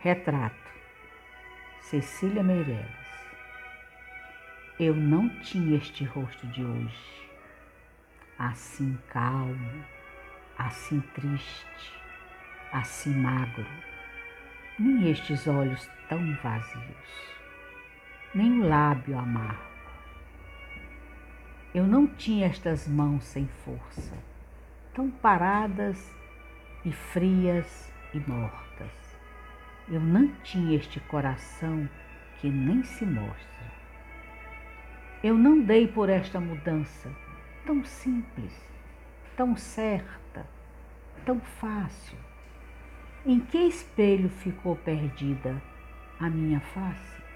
Retrato. Cecília Meireles Eu não tinha este rosto de hoje, assim calmo, assim triste, assim magro, nem estes olhos tão vazios, nem o lábio amargo. Eu não tinha estas mãos sem força, tão paradas e frias e mortas eu não tinha este coração que nem se mostra. Eu não dei por esta mudança tão simples, tão certa, tão fácil. Em que espelho ficou perdida a minha face?